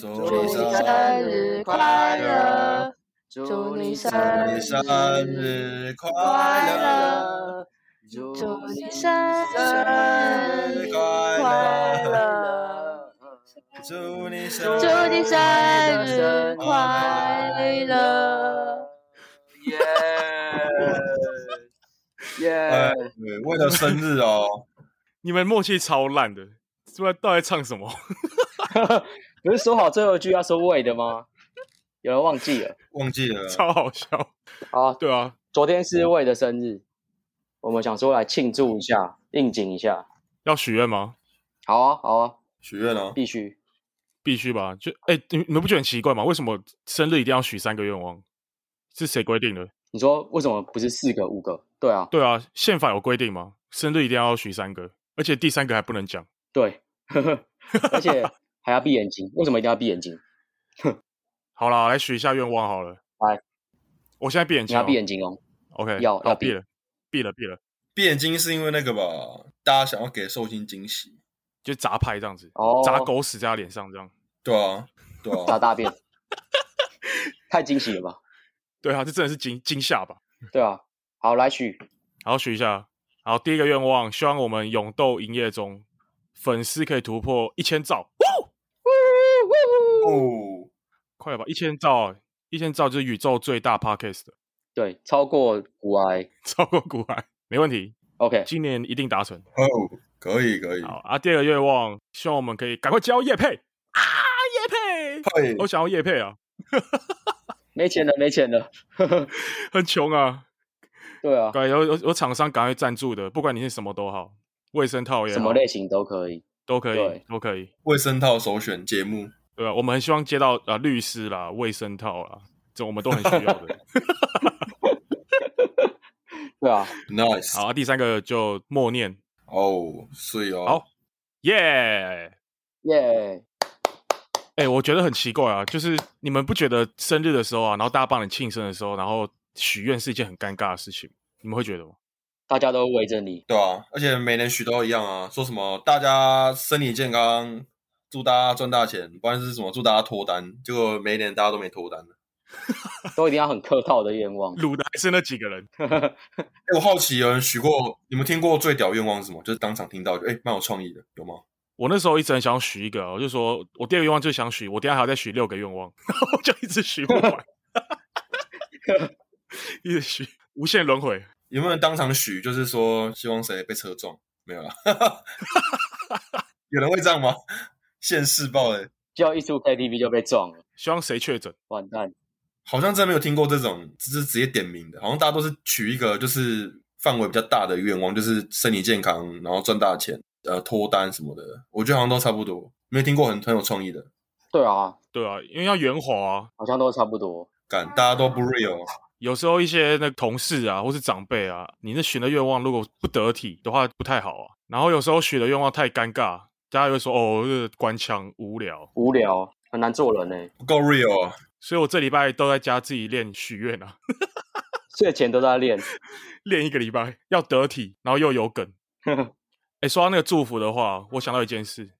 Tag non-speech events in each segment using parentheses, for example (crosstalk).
祝你生日快乐！祝你生日快乐！祝你生日快乐！祝你生日快乐！耶耶！为了生日哦，你们默契超烂的，不知道到底唱什么？不是说好最后一句要说喂的吗？有人忘记了，忘记了，超好笑。好啊，对啊，昨天是喂的生日，我们想说来庆祝一下，应景一下。要许愿吗？好啊，好啊，许愿啊，必须，必须吧？就哎、欸，你们不觉得很奇怪吗？为什么生日一定要许三个愿望？是谁规定的？你说为什么不是四个、五个？对啊，对啊，宪法有规定吗？生日一定要许三个，而且第三个还不能讲。对，(laughs) 而且。还要闭眼睛？为什么一定要闭眼睛？哼，(laughs) 好了，来许一下愿望好了。来，我现在闭眼睛，你要闭眼睛哦。OK，要要闭了，闭了，闭了。闭眼睛是因为那个吧？大家想要给寿星惊喜，就砸牌这样子，哦，砸狗屎在他脸上这样。对啊，对啊，砸大便，(laughs) 太惊喜了吧？对啊，这真的是惊惊吓吧？对啊，好，来许，好许一下。好，第一个愿望，希望我们勇斗营业中粉丝可以突破一千兆。哦，快了吧！一千兆，一千兆就是宇宙最大 podcast 的，对，超过古埃，超过古埃，没问题。OK，今年一定达成。哦，可以可以。好啊，第二个愿望，希望我们可以赶快交叶配啊，叶配，我想要叶配啊，(laughs) 没钱了，没钱了，很穷啊。对啊，对，有有有厂商赶快赞助的，不管你是什么都好，卫生套也好，什么类型都可以，都可以，都可以。卫生套首选节目。对啊，我们很希望接到啊律师啦、卫生套啦，这我们都很需要的。(laughs) 对啊，nice。好，第三个就默念哦，所以哦，好，耶耶。哎，我觉得很奇怪啊，就是你们不觉得生日的时候啊，然后大家帮你庆生的时候，然后许愿是一件很尴尬的事情，你们会觉得吗？大家都围着你，对啊，而且每年许都一样啊，说什么大家身体健康。祝大家赚大钱，不管是什么？祝大家脱单，结果每一年大家都没脱单 (laughs) 都一定要很客套的愿望。卤的还是那几个人。(laughs) 哎，我好奇，有人许过，你们听过最屌愿望是什么？就是当场听到，哎，蛮有创意的，有吗？(laughs) 我那时候一直很想许一个，我就说我第二个愿望就想许，我等下还要再许六个愿望，然后就一直许不完，一直许，无限轮回。有没有人当场许？就是说希望谁被车撞？没有啦。有人会这样吗？现世报哎，就一出 KTV 就被撞了。希望谁确诊？完蛋！好像真没有听过这种，只是直接点名的。好像大家都是取一个就是范围比较大的愿望，就是身体健康，然后赚大钱，呃，脱单什么的。我觉得好像都差不多，没有听过很很有创意的。对啊，对啊，因为要圆滑啊，好像都差不多。敢，大家都不 real。有时候一些那同事啊，或是长辈啊，你那许的愿望如果不得体的话，不太好啊。然后有时候许的愿望太尴尬。大家会说：“哦，这个官腔无聊，无聊，很难做人呢，不够 real 啊！”所以，我这礼拜都在家自己练许愿啊，(laughs) 睡前都在练，练一个礼拜，要得体，然后又有梗。(laughs) 哎，说到那个祝福的话，我想到一件事，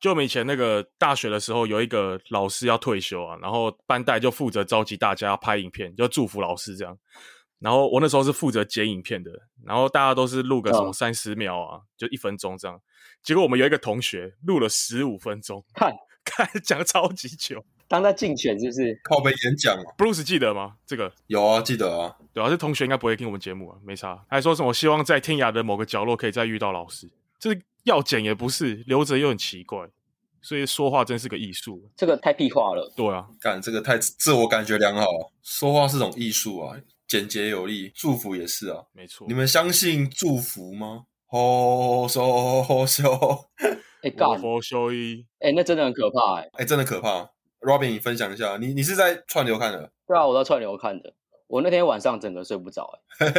就我们以前那个大学的时候，有一个老师要退休啊，然后班代就负责召集大家拍影片，就祝福老师这样。然后我那时候是负责剪影片的，然后大家都是录个什么三十秒啊，就一分钟这样。结果我们有一个同学录了十五分钟，看，(laughs) 看讲超级久，当他竞选是不是？靠北演讲啊，Bruce 记得吗？这个有啊，记得啊。对啊，这同学应该不会听我们节目啊，没差。还说什么希望在天涯的某个角落可以再遇到老师，这是要剪也不是，留着又很奇怪，所以说话真是个艺术。这个太屁话了。对啊，干这个太自我感觉良好，说话是种艺术啊，简洁有力，祝福也是啊，没错。你们相信祝福吗？哦，说哦说，哎干，佛修一，哎，那真的很可怕，哎，哎，真的可怕。Robin，你分享一下，你你是在串流看的？对啊，我在串流看的。我那天晚上整个睡不着，哎，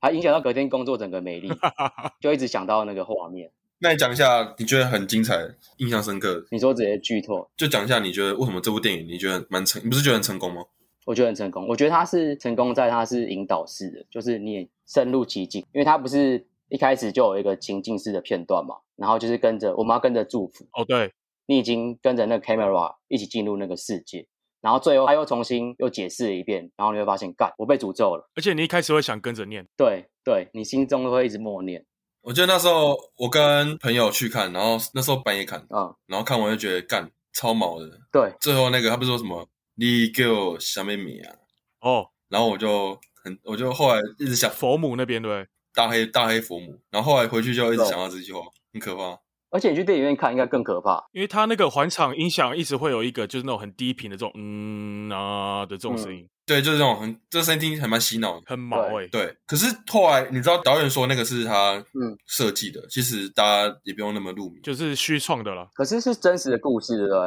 还影响到隔天工作整个美丽，就一直想到那个画面。那你讲一下，你觉得很精彩、印象深刻？你说直接剧透，就讲一下，你觉得为什么这部电影你觉得蛮成？你不是觉得很成功吗？我觉得很成功。我觉得他是成功在他是引导式的，就是你也深入其境，因为他不是。一开始就有一个情境式的片段嘛，然后就是跟着我们要跟着祝福哦，对你已经跟着那个 camera 一起进入那个世界，然后最后他又重新又解释了一遍，然后你会发现，干，我被诅咒了。而且你一开始会想跟着念，对对，你心中都会一直默念。我记得那时候我跟朋友去看，然后那时候半夜看，嗯，然后看完就觉得干超毛的。对，最后那个他不是说什么你给我小妹妹啊？哦，然后我就很，我就后来一直想佛母那边对不对？大黑大黑佛母，然后后来回去就一直想到这句话，很可怕。而且你去电影院看应该更可怕，因为他那个环场音响一直会有一个就是那种很低频的这种嗯啊的这种声音。嗯对，就是这种很，这声音听还蛮洗脑的，很毛哎、欸。对，可是后来你知道导演说那个是他嗯设计的，嗯、其实大家也不用那么入迷，就是虚创的啦。可是是真实的故事，对？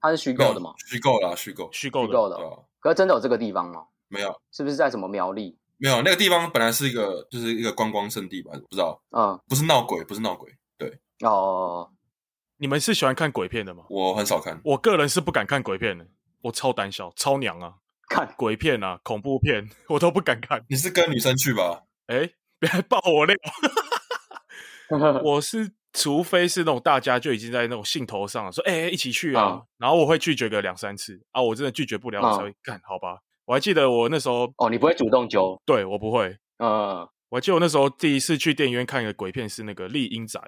它是虚构的嘛？虚构啦，虚构，虚构的。虚构的。可是真的有这个地方吗？没有，是不是在什么苗栗？没有，那个地方本来是一个，就是一个观光圣地吧？不知道。嗯，不是闹鬼，不是闹鬼。对。哦，你们是喜欢看鬼片的吗？我很少看，我个人是不敢看鬼片的，我超胆小，超娘啊。看鬼片啊，恐怖片 (laughs) 我都不敢看。你是跟女生去吧？哎，(laughs) 别爆我料！(laughs) 我是除非是那种大家就已经在那种兴头上说，哎，一起去啊，嗯、然后我会拒绝个两三次啊，我真的拒绝不了，我才会干、嗯、好吧。我还记得我那时候哦，你不会主动揪？对，我不会。嗯，我还记得我那时候第一次去电影院看一个鬼片是那个《丽英仔》。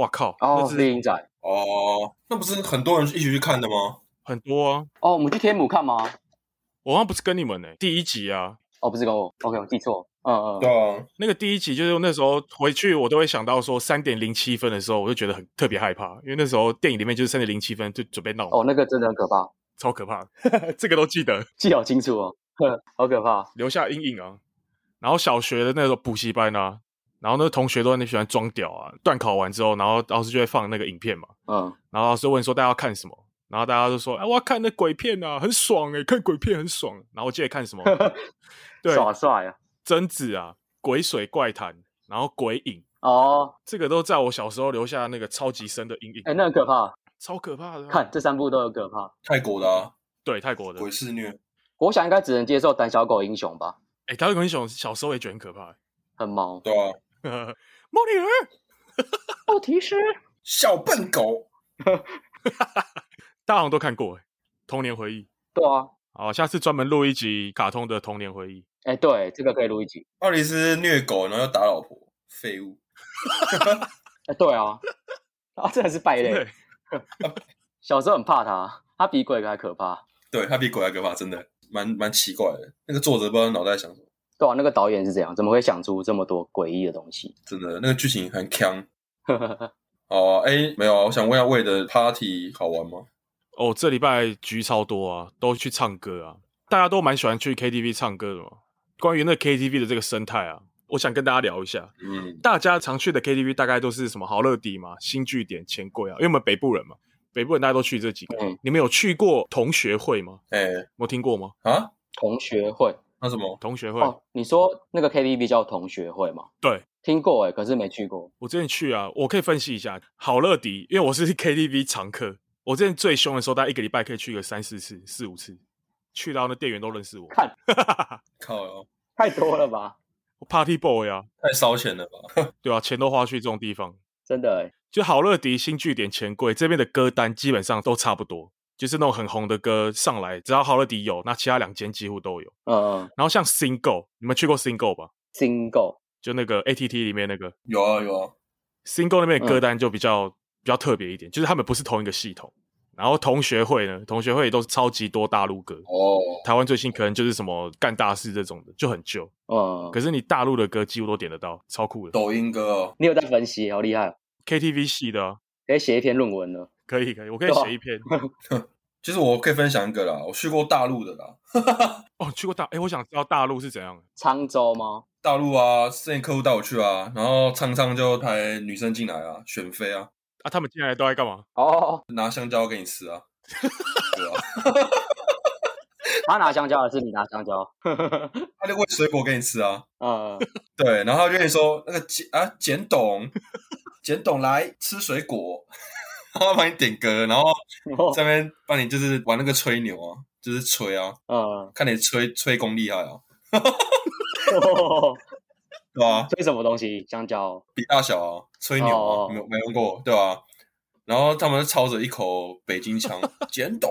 哇靠！哦，那是厉阴宅。哦，那不是很多人一起去看的吗？很多啊。哦，我们去天母看吗？我好像不是跟你们呢、欸，第一集啊，哦，不是跟我，OK，我记错，嗯嗯，对啊，那个第一集就是那时候回去，我都会想到说三点零七分的时候，我就觉得很特别害怕，因为那时候电影里面就是三点零七分就准备闹，哦，那个真的很可怕，超可怕，这个都记得，(laughs) 记好清楚哦，好可怕，留下阴影啊。然后小学的那个补习班啊，然后那个同学都很喜欢装屌啊，段考完之后，然后老师就会放那个影片嘛，嗯，然后老师问说大家要看什么？然后大家都说：“哎，我要看那鬼片啊，很爽哎，看鬼片很爽。”然后我记得看什么？对，耍帅啊！贞子啊，《鬼水怪谈》，然后《鬼影》哦，这个都在我小时候留下那个超级深的阴影。哎，那很可怕，超可怕的。看这三部都有可怕。泰国的啊，对，泰国的鬼肆虐。我想应该只能接受《胆小狗英雄》吧？哎，《胆小狗英雄》小时候也觉得很可怕，很毛。对啊，(laughs) 猫女儿，(laughs) 奥，提斯小笨狗。(laughs) 大家好像都看过，童年回忆。对啊，好，下次专门录一集卡通的童年回忆。哎，对，这个可以录一集。奥里斯虐狗，然后又打老婆，废物。哎，对啊，啊，真的是败类。(laughs) 小时候很怕他，他比鬼还可怕。对，他比鬼还可怕，真的蛮蛮奇怪的。那个作者不知道脑袋想什么。对啊，那个导演是这样，怎么会想出这么多诡异的东西？真的，那个剧情很锵。(laughs) 哦，哎，没有啊，我想问一下，魏的 party 好玩吗？哦，这礼拜局超多啊，都去唱歌啊，大家都蛮喜欢去 KTV 唱歌的嘛。关于那 KTV 的这个生态啊，我想跟大家聊一下。嗯，大家常去的 KTV 大概都是什么好乐迪嘛、新据点、钱柜啊，因为我们北部人嘛，北部人大家都去这几个。嗯，你们有去过同学会吗？哎，有听过吗？啊，同学会那什么？同学会？哦，你说那个 KTV 叫同学会吗？对，听过哎，可是没去过。我之前去啊，我可以分析一下好乐迪，因为我是 (laughs) KTV 常客。我之前最凶的时候，大概一个礼拜可以去个三四次、四五次，去到那店员都认识我。看，(laughs) 靠哟，太多了吧？我 Party Boy 啊，太烧钱了吧？(laughs) 对啊，钱都花去这种地方，真的哎。就好乐迪、新据点、钱柜这边的歌单基本上都差不多，就是那种很红的歌上来，只要好乐迪有，那其他两间几乎都有。嗯嗯。然后像 Single，你们去过 Single 吧？Single 就那个 ATT 里面那个。有啊有啊。Single 那边的歌单就比较、嗯。比较特别一点，就是他们不是同一个系统。然后同学会呢，同学会也都是超级多大陆歌哦。台湾最新可能就是什么干大事这种的，就很旧。嗯。可是你大陆的歌几乎都点得到，超酷的。抖音歌哦，你有在分析，好厉害。KTV 系的、啊，可以写一篇论文了。可以可以，我可以写一篇。(laughs) 其实我可以分享一个啦，我去过大陆的啦。哦，去过大，哎，我想知道大陆是怎样。沧州吗？大陆啊，之前客户带我去啊，然后唱唱就派女生进来啊，选妃啊。啊，他们进来都在干嘛？哦，拿香蕉给你吃啊。(laughs) 对啊。他拿香蕉还是你拿香蕉？他就喂水果给你吃啊。(laughs) 嗯，对，然后就跟你说那个简啊简董，简董来吃水果，然后帮你点歌，然后这边帮你就是玩那个吹牛啊，就是吹啊，嗯，看你吹吹功厉害啊。(laughs) 哦对啊，吹什么东西？香蕉？比大小啊，吹牛啊，没有没用过，对吧？然后他们操着一口北京腔，简董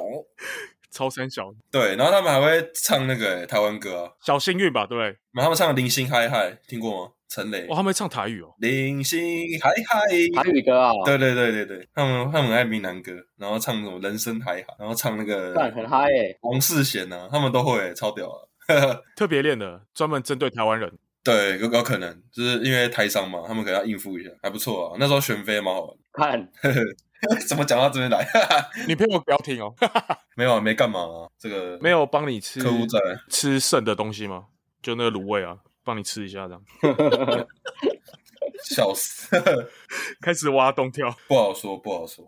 超三小，对，然后他们还会唱那个、欸、台湾歌啊，小幸运吧，对，然后他们唱零星嗨嗨，听过吗？陈雷，哇，他们会唱台语哦，零星嗨嗨，台语歌啊，对对对对对，他们他们很爱闽南歌，然后唱那种人生嗨嗨，然后唱那个很嗨诶，王世贤呐，他们都会、欸，超屌啊，(laughs) 特别练的，专门针对台湾人。对，有有可能，就是因为台商嘛，他们可能要应付一下，还不错啊。那时候选妃蛮好玩。看，(laughs) (laughs) 怎么讲到这边来？(laughs) 女朋友不要听哦。(laughs) 没有啊，没干嘛啊。这个没有帮你吃客户在吃剩的东西吗？就那个卤味啊，帮你吃一下这样。笑死，开始挖洞跳，不好说，不好说。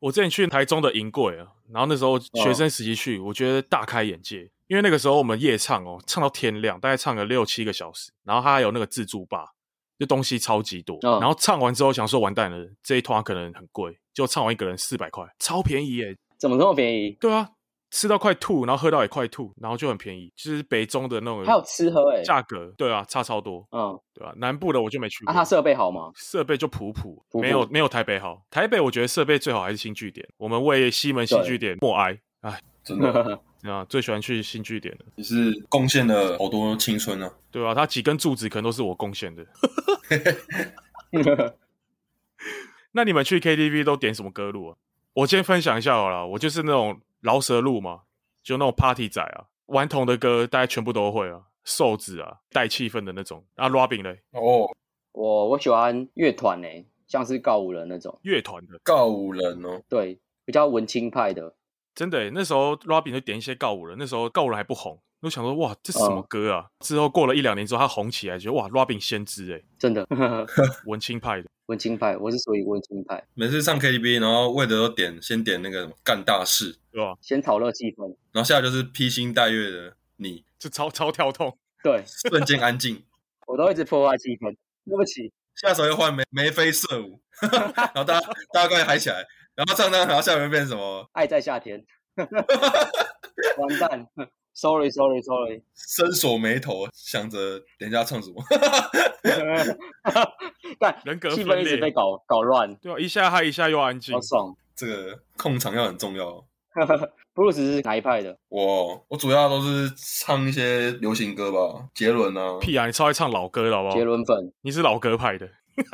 我之前去台中的银柜啊，然后那时候学生时期去，我觉得大开眼界。因为那个时候我们夜唱哦，唱到天亮，大概唱了六七个小时，然后他还有那个自助吧，就东西超级多。哦、然后唱完之后想说完蛋了，这一团可能很贵，就唱完一个人四百块，超便宜耶！怎么这么便宜？对啊，吃到快吐，然后喝到也快吐，然后就很便宜，就是北中的那种。还有吃喝哎，价格对啊，差超多。嗯，对啊，南部的我就没去过。啊，它设备好吗？设备就普普，普普没有没有台北好。台北我觉得设备最好还是新据点，我们为西门新据点默哀。哎，(laughs) 真的。啊，最喜欢去新据点了。你是贡献了好多青春啊，对啊，他几根柱子可能都是我贡献的。(laughs) 那你们去 KTV 都点什么歌路啊？我先分享一下好了，我就是那种饶舌路嘛，就那种 Party 仔啊，顽童的歌大家全部都会啊，瘦子啊，带气氛的那种。啊，Robin 嘞？哦，我我喜欢乐团诶，像是告五人那种乐团的告五人哦，对，比较文青派的。真的，那时候 Robin 就点一些告五人，那时候告五人还不红，我想说哇，这是什么歌啊？之后过了一两年之后，他红起来，觉得哇，Robin 先知哎，真的，(laughs) 文青派的，文青派，我是属于文青派。每次上 KTV，然后为的都点先点那个干大事，对吧？先炒热气氛，然后下来就是披星戴月的你，就超超跳痛，(laughs) 对，(laughs) 瞬间安静，我都一直破坏气氛，对不起。下手又换眉眉飞色舞，然后大家大家快嗨起来，然后唱唱，然后下面变成什么？爱在夏天。(laughs) 完蛋，sorry sorry sorry，深锁眉头，想着人家唱什么，(laughs) 但人格气氛一直被搞搞乱，对啊，一下嗨一下又安静，好爽。这个控场要很重要。布鲁斯是哪一派的？我我主要都是唱一些流行歌吧，杰伦啊。屁啊，你超爱唱老歌的好不好？杰伦粉，你是老歌派的。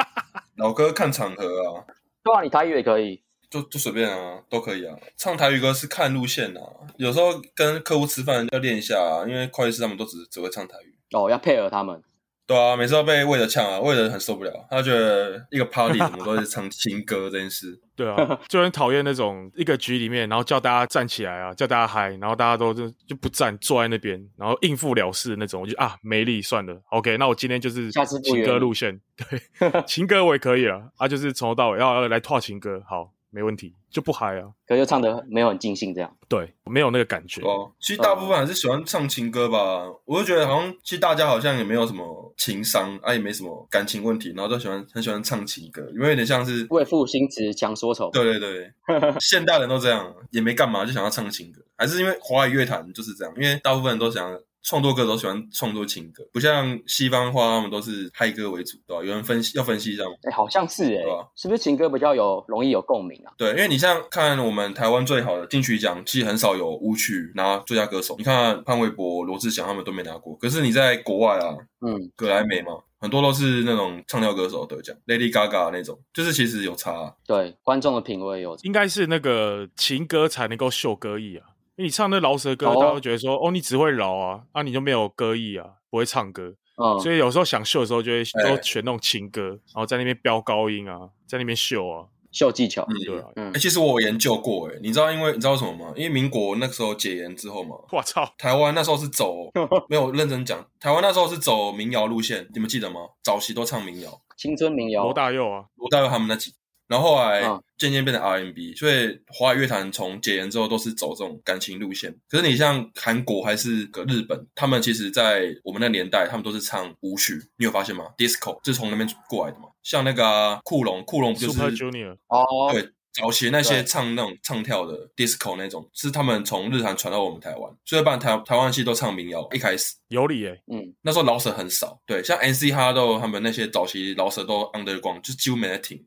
(laughs) 老歌看场合啊。对啊，你台语也可以。就就随便啊，都可以啊。唱台语歌是看路线啊，有时候跟客户吃饭要练一下啊，因为会计师他们都只只会唱台语哦，要配合他们。对啊，每次都被魏德呛啊，魏德很受不了，他觉得一个 party 怎么都是唱情歌这件事。(laughs) 对啊，就很讨厌那种一个局里面，然后叫大家站起来啊，叫大家嗨，然后大家都就就不站，坐在那边，然后应付了事的那种。我就啊，没力算了，OK，那我今天就是情歌路线，(laughs) 对，情歌我也可以了，啊，就是从头到尾要来套情歌，好。没问题，就不嗨啊，可是就唱的没有很尽兴，这样。对，没有那个感觉。哦，其实大部分还是喜欢唱情歌吧。嗯、我就觉得好像，其实大家好像也没有什么情商啊，也没什么感情问题，然后都喜欢很喜欢唱情歌，因为有点像是为赋新词强说愁。对对对，(laughs) 现代人都这样，也没干嘛就想要唱情歌，还是因为华语乐坛就是这样，因为大部分人都想要。创作歌都喜欢创作情歌，不像西方话，他们都是嗨歌为主，对吧？有人分析要分析一下，哎、欸，好像是哎、欸，吧是不是情歌比较有容易有共鸣啊？对，因为你像看我们台湾最好的金曲奖，其实很少有舞曲拿最佳歌手。你看潘玮柏、罗志祥他们都没拿过，可是你在国外啊，嗯，格莱美嘛，很多都是那种唱跳歌手得奖，Lady Gaga 那种，就是其实有差、啊。对，观众的品味有，应该是那个情歌才能够秀歌艺啊。你唱那饶舌歌，大家会觉得说，哦，你只会饶啊，啊，你就没有歌艺啊，不会唱歌。嗯，所以有时候想秀的时候，就会都选那种情歌，然后在那边飙高音啊，在那边秀啊，秀技巧。嗯，对啊。嗯，其实我有研究过，哎，你知道，因为你知道为什么吗？因为民国那个时候解严之后嘛，(laughs) 我操，台湾那时候是走，(laughs) 没有认真讲，台湾那时候是走民谣路线，你们记得吗？早期都唱民谣，青春民谣，罗大佑啊，罗大佑他们那几。然后后来渐渐变成 R&B，所以华语乐坛从解严之后都是走这种感情路线。可是你像韩国还是个日本，他们其实，在我们那年代，他们都是唱舞曲。你有发现吗？Disco 是从那边过来的嘛？像那个酷、啊、龙，酷龙不就是 Super Junior？哦，对，早期那些唱那种唱跳的 Disco 那种，是他们从日韩传到我们台湾。所以，把台台湾系都唱民谣，一开始有理诶、欸。嗯，那时候老舍很少。对，像 N C HotDog 他们那些早期老舍都 underground，就几乎没在听。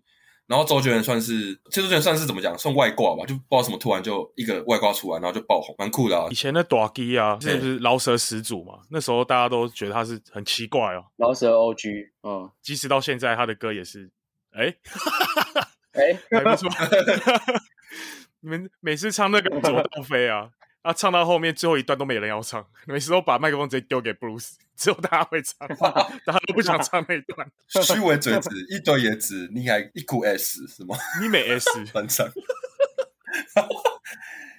然后周杰伦算是，其实周杰伦算是怎么讲，算外挂吧，就不知道什么突然就一个外挂出来，然后就爆红，蛮酷的啊。以前的大基啊，是不是饶舌始祖嘛？那时候大家都觉得他是很奇怪哦。饶舌 OG，嗯，即使到现在他的歌也是，哎，哎，还不错。(laughs) 你们每次唱那个左动飞啊。他、啊、唱到后面最后一段都没人要唱，(laughs) 每次都把麦克风直接丢给 Bruce，只有他会唱，(laughs) 大家都不想唱那一段。虚伪嘴子，一堆野子，你还一股 S 是吗？你没 S (laughs) 翻唱。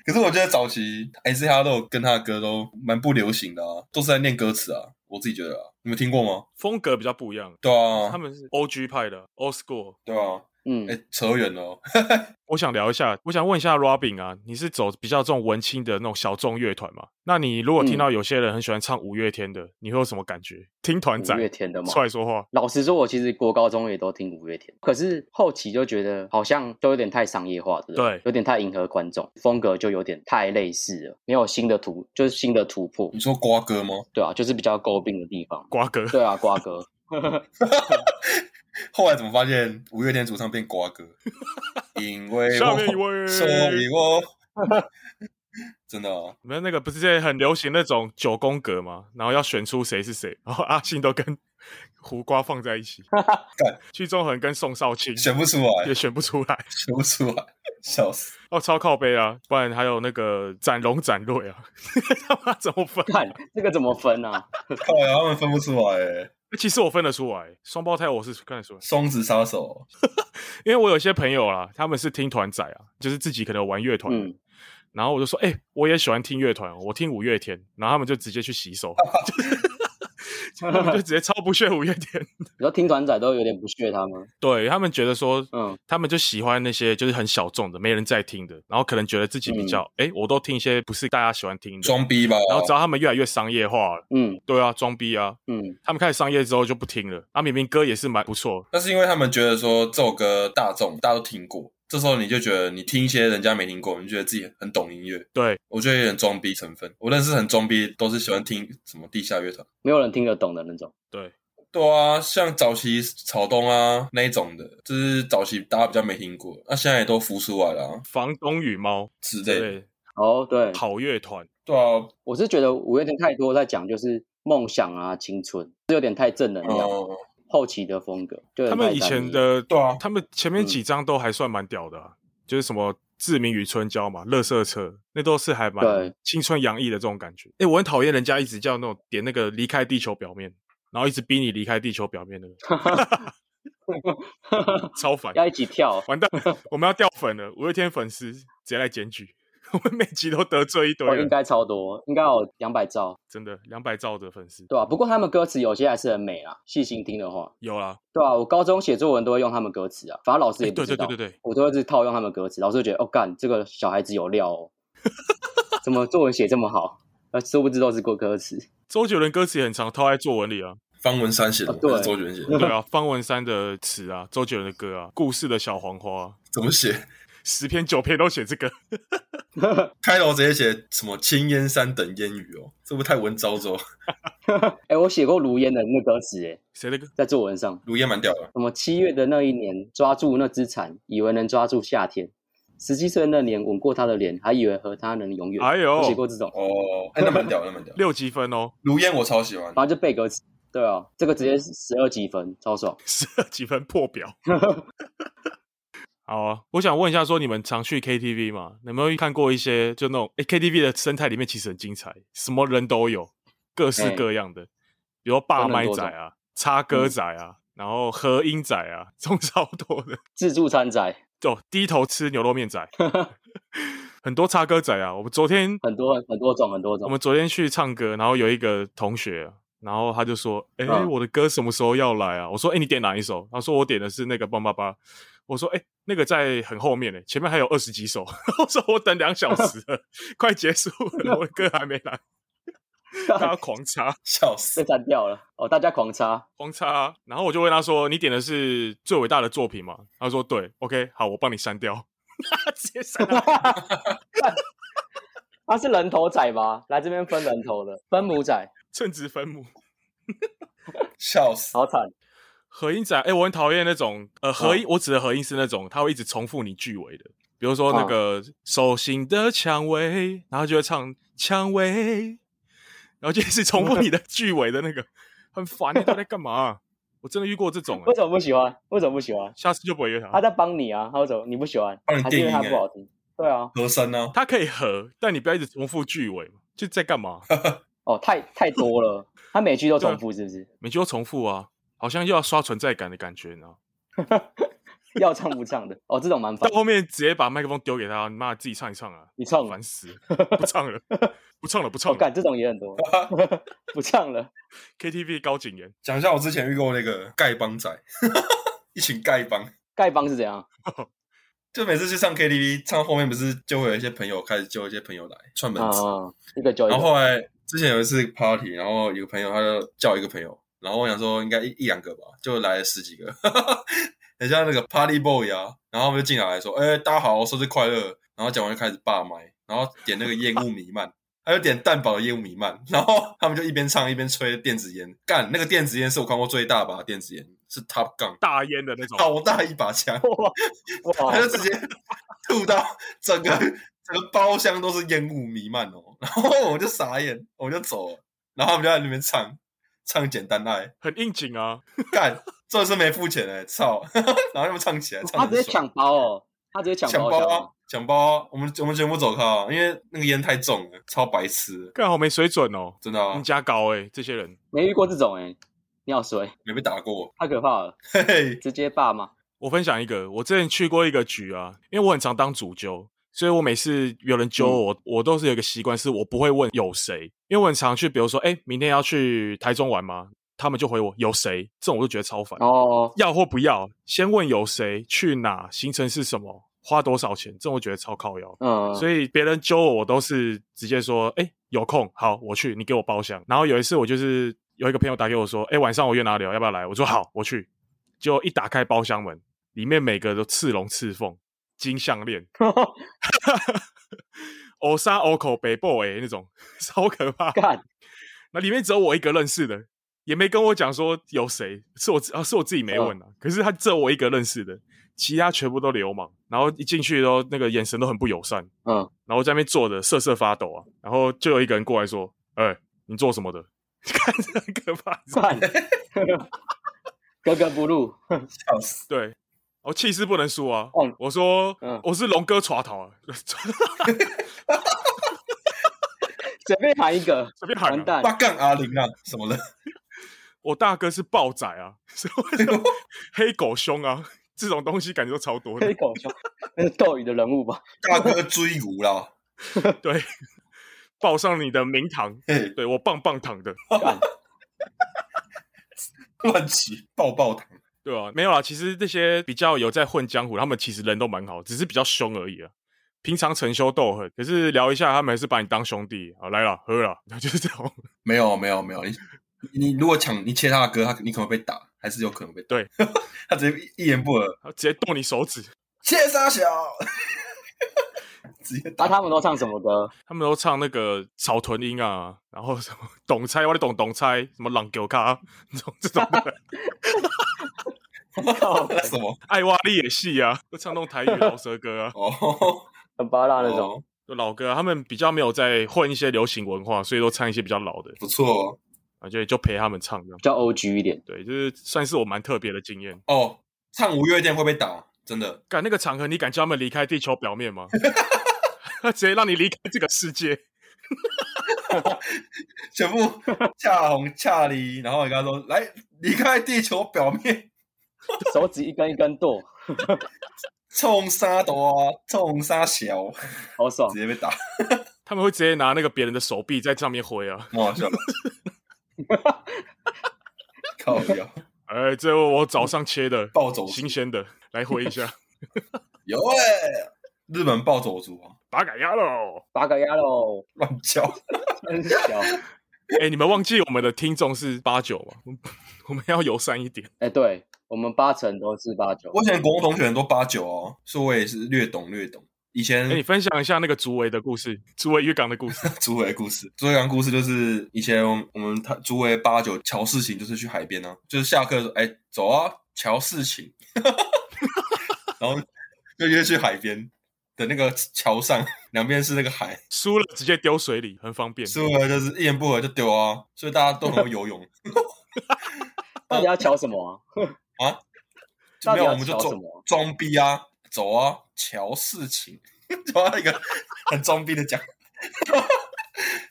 可是我觉得早期 S H 都跟他的歌都蛮不流行的啊，都是在念歌词啊。我自己觉得啊，你们听过吗？风格比较不一样。对啊，他们是 O G 派的，Old School。对啊。嗯，哎、欸，扯远了、哦。(laughs) 我想聊一下，我想问一下 Robin 啊，你是走比较这种文青的那种小众乐团嘛？那你如果听到有些人很喜欢唱五月天的，嗯、你会有什么感觉？听团仔五月天的吗？出来说话。老实说，我其实国高中也都听五月天，可是后期就觉得好像都有点太商业化，对不？对，有点太迎合观众，风格就有点太类似了，没有新的突，就是新的突破。你说瓜哥吗？对啊，就是比较诟病的地方。瓜哥。对啊，瓜哥。(laughs) (laughs) 后来怎么发现五月天主唱变瓜哥？(laughs) 因为我，下面一位，所以我 (laughs) 真的、啊，你们那个不是现在很流行那种九宫格吗？然后要选出谁是谁，然后阿信都跟胡瓜放在一起，去中恒跟宋少卿选不出来，也选不出来，选不出来，笑死！哦，超靠背啊！不然还有那个展龙、展瑞啊，他妈怎么分？看这个怎么分啊？靠呀，他们分不出来哎。其实我分得出来，双胞胎我是看得出来。双子杀手，(laughs) 因为我有些朋友啦，他们是听团仔啊，就是自己可能玩乐团，嗯、然后我就说，哎、欸，我也喜欢听乐团，我听五月天，然后他们就直接去洗手。(laughs) (laughs) 他们就 (laughs) 直接超不屑五月天，你说听团仔都有点不屑他们，对他们觉得说，嗯，他们就喜欢那些就是很小众的，没人在听的，然后可能觉得自己比较，哎、嗯欸，我都听一些不是大家喜欢听的，装逼吧。然后只要他们越来越商业化了，嗯，对啊，装逼啊，嗯，他们开始商业之后就不听了，啊，明明歌也是蛮不错，那是因为他们觉得说这首歌大众大家都听过。这时候你就觉得你听一些人家没听过，你觉得自己很懂音乐。对，我觉得有点装逼成分。我认识很装逼，都是喜欢听什么地下乐团，没有人听得懂的那种。对，对啊，像早期草东啊那一种的，就是早期大家比较没听过，那、啊、现在也都浮出来了、啊。房东与猫之类的。哦，对，好乐团。对啊，我是觉得五月天太多在讲就是梦想啊、青春，是有点太正能量。哦后期的风格，对他们以前的对啊，他们前面几张都还算蛮屌的、啊，嗯、就是什么《志明与春娇》嘛，《乐色车》那都是还蛮青春洋溢的这种感觉。哎、欸，我很讨厌人家一直叫那种点那个离开地球表面，然后一直逼你离开地球表面的那个，(laughs) 超烦，要一起跳，完蛋，我们要掉粉了，五月天粉丝直接来检举。我们每集都得罪一堆人，应该超多，应该有两百兆，真的两百兆的粉丝，对啊，不过他们歌词有些还是很美啊，细心听的话，有啊，对啊，我高中写作文都会用他们歌词啊，反正老师也不知道，对对对对对，我都会是套用他们歌词，老师就觉得哦干，这个小孩子有料哦，(laughs) 怎么作文写这么好？那殊不知都是过歌词。周杰伦歌词也很长，套在作文里啊。方文山写的，对，周杰伦写的，对啊，方文山的词啊，周杰伦的歌啊，故事的小黄花怎么写？十篇九篇都写这个，(laughs) 开头直接写什么“青烟山等烟雨”哦，这不太文绉绉。(laughs) 哎、欸，我写过卢烟的那歌词，哎，谁的歌？在作文上，卢烟蛮屌的。什么七月的那一年，抓住那只蝉，以为能抓住夏天；十七岁那年，吻过他的脸，还以为和他能永远。哎呦，我写过这种哦，哎、欸，那蛮屌，那蛮屌，六级分哦。卢烟我超喜欢，反正就背歌词，对啊，这个直接十二级分，超爽，(laughs) 十二级分破表。好啊，我想问一下，说你们常去 KTV 吗？有没有看过一些就那种诶 KTV 的生态里面其实很精彩，什么人都有，各式各样的，欸、比如说霸麦仔啊、插歌仔啊，嗯、然后和音仔啊，(laughs) 这种超多的自助餐仔，就低头吃牛肉面仔，(laughs) 很多插歌仔啊。我们昨天很多很多种很多种，我们昨天去唱歌，然后有一个同学，然后他就说：“哎、我的歌什么时候要来啊？”我说：“哎、欸，你点哪一首？”他说：“我点的是那个棒棒巴。”我说：“哎、欸，那个在很后面呢，前面还有二十几首。”我说：“我等两小时了，(laughs) 快结束了，我的歌还没来。(laughs) ”大家狂插，(laughs) 笑死，被删掉了。哦，大家狂插，狂插、啊。然后我就问他说：“你点的是最伟大的作品吗？”他说：“对。”OK，好，我帮你删掉。直接删掉。他是人头仔吗？来这边分人头的，分母仔，称职分母。笑死，好惨。合音仔，哎、欸，我很讨厌那种呃合音，哦、我指的合音是那种他会一直重复你句尾的，比如说那个手心的蔷薇，然后就会唱蔷薇，然后就一直重复你的句尾的那个，很烦，你到底在干嘛、啊？我真的遇过这种、欸，为什么不喜欢？为什么不喜欢？下次就不会约他。他在帮你啊，他为什么你不喜欢？是因为他不好听？对啊，和声呢？他可以和，但你不要一直重复句尾，就在干嘛？(laughs) 哦，太太多了，他每句都重复，是不是？(laughs) 每句都重复啊，好像又要刷存在感的感觉呢。(laughs) 要唱不唱的？哦，这种蛮烦。到后面直接把麦克风丢给他，你妈自己唱一唱啊！你唱，烦死，不唱了，不唱了，不唱了。干、哦、这种也很多，(laughs) 不唱了。KTV 高景言，讲一下我之前遇过那个丐帮仔，(laughs) 一群丐帮。丐帮是怎样？就每次去唱 KTV，唱后面不是就会有一些朋友开始叫一些朋友来串门子，啊、一个叫一个。然后后来之前有一次 party，然后有个朋友他就叫一个朋友，然后我想说应该一一两个吧，就来了十几个。(laughs) 很像那个 Party Boy 啊，然后我们就进来说：“哎、欸，大家好，生日快乐！”然后讲完就开始霸麦，然后点那个烟雾弥漫，还有点蛋堡的烟雾弥漫，然后他们就一边唱一边吹电子烟。干，那个电子烟是我看过最大把的电子烟，是 Top Gun 大烟的那种，好大一把枪，哇他就直接吐到整个整个包厢都是烟雾弥漫哦。然后我就傻眼，我就走了，然后他们就在那边唱唱简单爱，很应景啊，干。这是没付钱哎，操！(laughs) 然后他们唱起来，唱他直接抢包哦，他直接抢包啊，抢包啊！我们我们全部走开，因为那个烟太重了，超白痴，刚好没水准哦，真的啊，你加高哎，这些人。没遇过这种哎，你好衰，没被打过，太可怕了，嘿嘿，直接霸嘛。我分享一个，我之前去过一个局啊，因为我很常当主揪，所以我每次有人揪我，嗯、我都是有一个习惯，是我不会问有谁，因为我很常去，比如说，哎，明天要去台中玩吗？他们就回我有谁，这种我就觉得超烦哦。要或不要，先问有谁去哪，行程是什么，花多少钱，这种我觉得超靠腰。嗯，所以别人揪我，我都是直接说，哎，有空，好，我去，你给我包厢。然后有一次我就是有一个朋友打给我说，哎，晚上我约哪里，要不要来？我说好，我去。就一打开包厢门，里面每个都刺龙刺凤，金项链，欧沙欧口北 boy 那种，(laughs) 超可怕。干，那里面只有我一个认识的。也没跟我讲说有谁，是我啊，是我自己没问啊。嗯、可是他只有我一个认识的，其他全部都流氓。然后一进去都那个眼神都很不友善，嗯，然后在那边坐着瑟瑟发抖啊。然后就有一个人过来说：“哎、欸，你做什么的？” (laughs) 看着很可怕，算 (laughs) 格格不入，笑死。对，我气势不能输啊。嗯、我说：“嗯、我是龙哥耍头啊。”随便喊一个，随便喊、啊，完蛋，八杠阿玲啊什么的。(laughs) 我大哥是豹仔啊，什么 (laughs) 黑狗兄啊，这种东西感觉都超多的。黑狗兄，那是斗鱼的人物吧？(laughs) 大哥追武啦，对，报上你的名堂。对我棒棒糖的，乱起爆爆糖，对啊，没有啦。其实这些比较有在混江湖，他们其实人都蛮好，只是比较凶而已啊。平常成修斗狠，可是聊一下，他们还是把你当兄弟。好，来了，喝了，(laughs) 就是这种。没有，没有，没有。你你如果抢你切他的歌，他你可能会被打，还是有可能被打。对，(laughs) 他直接一言不合，他直接剁你手指。切杀小，直接打。啊，他们都唱什么歌？他们都唱那个草屯音啊，然后什么懂猜，我得懂懂猜，什么朗狗卡，这种这种的。(laughs) 什么？爱挖力也戏啊，都唱那种台语饶舌歌啊。(laughs) 哦，(laughs) 很巴拉那种。就老歌，他们比较没有在混一些流行文化，所以都唱一些比较老的。不错，啊，就就陪他们唱，这样比较 O G 一点。对，就是算是我蛮特别的经验。哦，唱五月天会被打，真的。敢那个场合，你敢叫他们离开地球表面吗？他直接让你离开这个世界，(laughs) 全部恰红恰离，然后你跟他说：“来，离开地球表面。”手指一根一根剁。冲杀多，冲沙小，好爽！直接被打，他们会直接拿那个别人的手臂在上面挥啊，哇，笑，(laughs) 靠掉！哎，这我早上切的，暴走新鲜的，来挥一下。(laughs) 有哎，日本暴走族啊，八嘎呀喽，八嘎呀喽，乱叫，(laughs) 真小。哎，你们忘记我们的听众是八九吗？(laughs) 我们要友善一点。哎，对。我们八成都是八九，我以前国中同学很多八九哦，所以我也是略懂略懂。以前，哎，你分享一下那个竹围的故事，竹围渔港的故事。(laughs) 竹围故事，竹围港故事就是以前我们他竹围八九乔事情，就是去海边啊，就是下课说，哎，走啊，乔事情，然后就约去海边的那个桥上，两边是那个海，输了直接丢水里，很方便。输了就是一言不合就丢啊，所以大家都很会游泳。(laughs) 到底要桥什么啊？(laughs) 啊？没有，我们就装装逼啊，走啊，乔事情，(laughs) 抓一个很装逼的讲，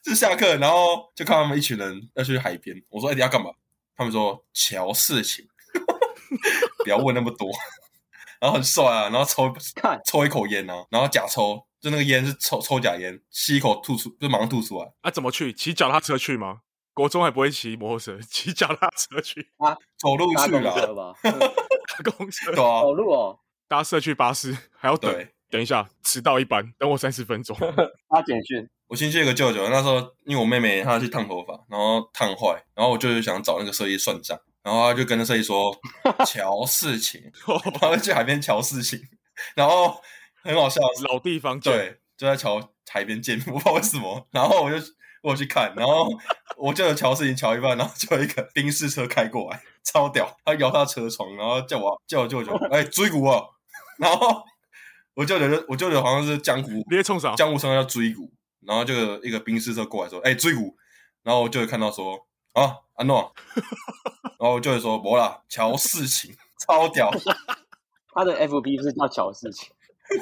就下课，然后就看他们一群人要去海边。我说：“哎，你要干嘛？”他们说：“乔事情。”不要问那么多。然后很帅啊，然后抽 (laughs) 看抽一口烟啊，然后假抽，就那个烟是抽抽假烟，吸一口吐出，就马上吐出来。啊，怎么去？骑脚踏车去吗？国中还不会骑摩托车，骑脚踏车去啊？走路去了。搭公车，(laughs) 对啊，走路哦，搭社区巴士还要等，等一下迟到一班，等我三十分钟。(laughs) 发简讯，我亲戚有个舅舅，那时候因为我妹妹她去烫头发，然后烫坏，然后我舅舅想找那个设计算账，然后他就跟那设计说 (laughs) 乔事情，(laughs) 然后去海边乔事情，然后很好笑，老地方对，就在桥海边见，我 (laughs) 不知道为什么，然后我就我去看，然后我舅舅乔事情乔一半，然后就有一个宾士车开过来。超屌！他摇他车窗，然后叫我叫我舅舅，哎、欸，追骨啊！然后我舅舅就我舅舅好像是江湖，别冲上？江湖上叫追骨，然后就一个宾士车过来说，哎、欸，追骨！然后我舅舅看到说，啊，安诺，然后我舅舅说，博啦，乔事情，超屌！(laughs) 他的 FB 是叫乔事情，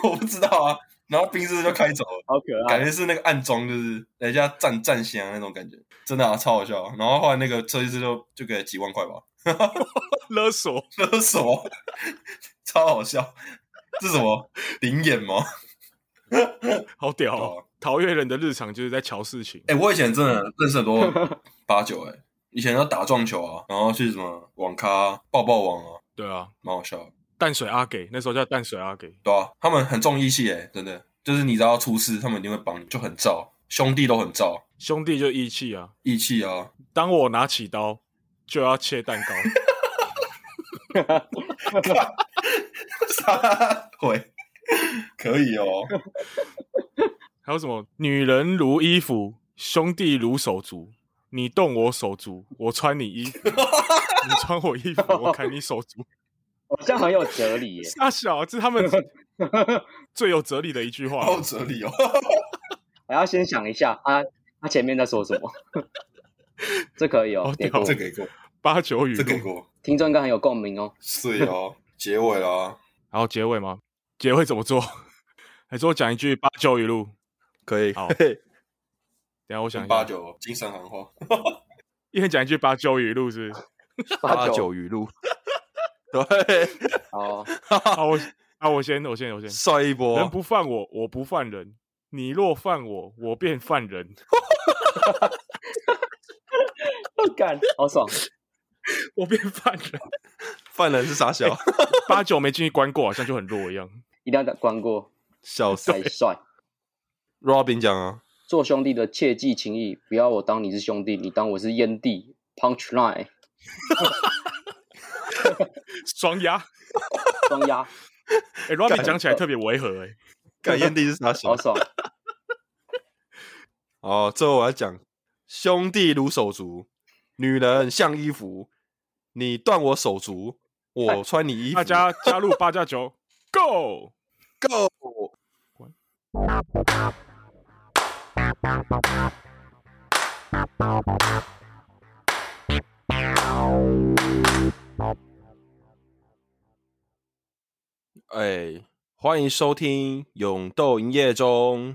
我不知道啊。然后宾士就开走了，好可爱，感觉是那个暗中，就是人家站站香那种感觉，真的啊，超好笑。然后后来那个设计师就就给了几万块吧。(laughs) 勒索勒索，超好笑！这是什么灵眼吗？好屌、哦！桃园人的日常就是在乔事情。哎、欸，我以前真的认识很多八九哎，以前要打撞球啊，然后去什么网咖、抱抱网啊，对啊，蛮好笑。淡水阿给那时候叫淡水阿给，对啊，他们很重义气诶，真的，就是你只要出事，他们一定会帮你，就很燥，兄弟都很燥，兄弟就义气啊，义气啊。当我拿起刀。就要切蛋糕，啥会可以哦？还有什么？女人如衣服，兄弟如手足。你动我手足，我穿你衣服；(laughs) 你穿我衣服，我砍你手足。好像很有哲理耶！大小，这是他们 (laughs) 最有哲理的一句话。好有哲理哦！(laughs) 我要先想一下，他他前面在说什么？这可以哦，给过，这给过八九语录，这给过，听众应该很有共鸣哦。是哦，结尾啦，然后结尾吗？结尾怎么做？还是我讲一句八九语录？可以。好，等下我想八九精神喊话，(laughs) 一人讲一句八九语录是，是？八九。语录，(laughs) 对，好，好，我啊，我先，我先，我先，帅一波。人不犯我，我不犯人；你若犯我，我便犯人。干，好爽！(laughs) 我变犯人，犯人是傻小，欸、八九没进去关过，好像就很弱一样。一定要关过，笑死，帅。Robin 讲啊，做兄弟的切记情谊，不要我当你是兄弟，你当我是烟蒂。Punchline，(laughs) 双压，双压。哎、欸、，Robin 讲起来特别违和、欸，哎，干烟蒂是啥小，好爽。哦，最后我要讲，兄弟如手足。女人像衣服，你断我手足，我穿你衣服。大家加入八加九，(laughs) Go Go！哎，欢迎收听《勇斗营业中》。